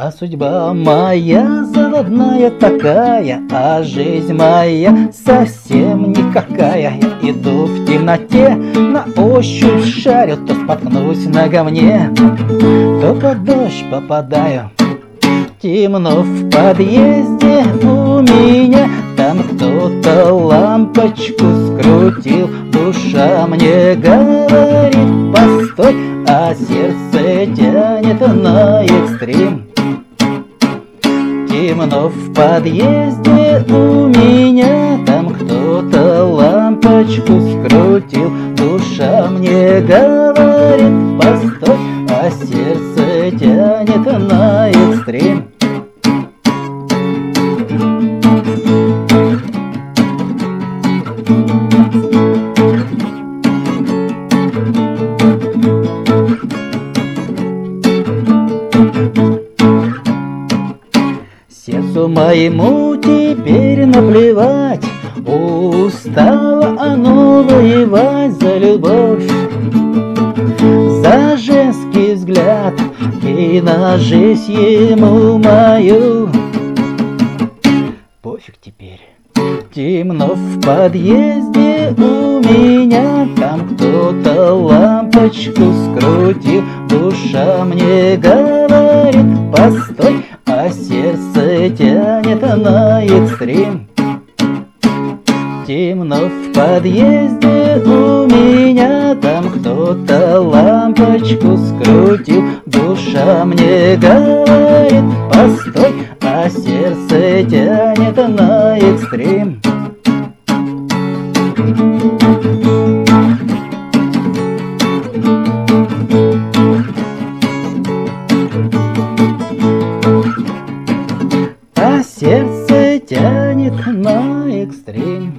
А судьба моя заводная такая, А жизнь моя совсем никакая. Я иду в темноте, на ощупь шарю, То споткнусь на говне, то под дождь попадаю. Темно в подъезде у меня, Там кто-то лампочку скрутил, Душа мне говорит, постой, А сердце тянет на экстрим. Темно в подъезде у меня, Там кто-то лампочку скрутил, Душа мне говорит, постой, А сердце тянет на экстрим. Сердцу моему теперь наплевать, Устало оно воевать за любовь, За женский взгляд и на жизнь ему мою. Пофиг теперь. Темно в подъезде у меня, Там кто-то лампочку скрутил, Душа мне говорит, постой, а сердце тянет на экстрим. Темно в подъезде у меня Там кто-то лампочку скрутил. Душа мне говорит, постой А сердце тянет на экстрим а сердце тянет на экстрим.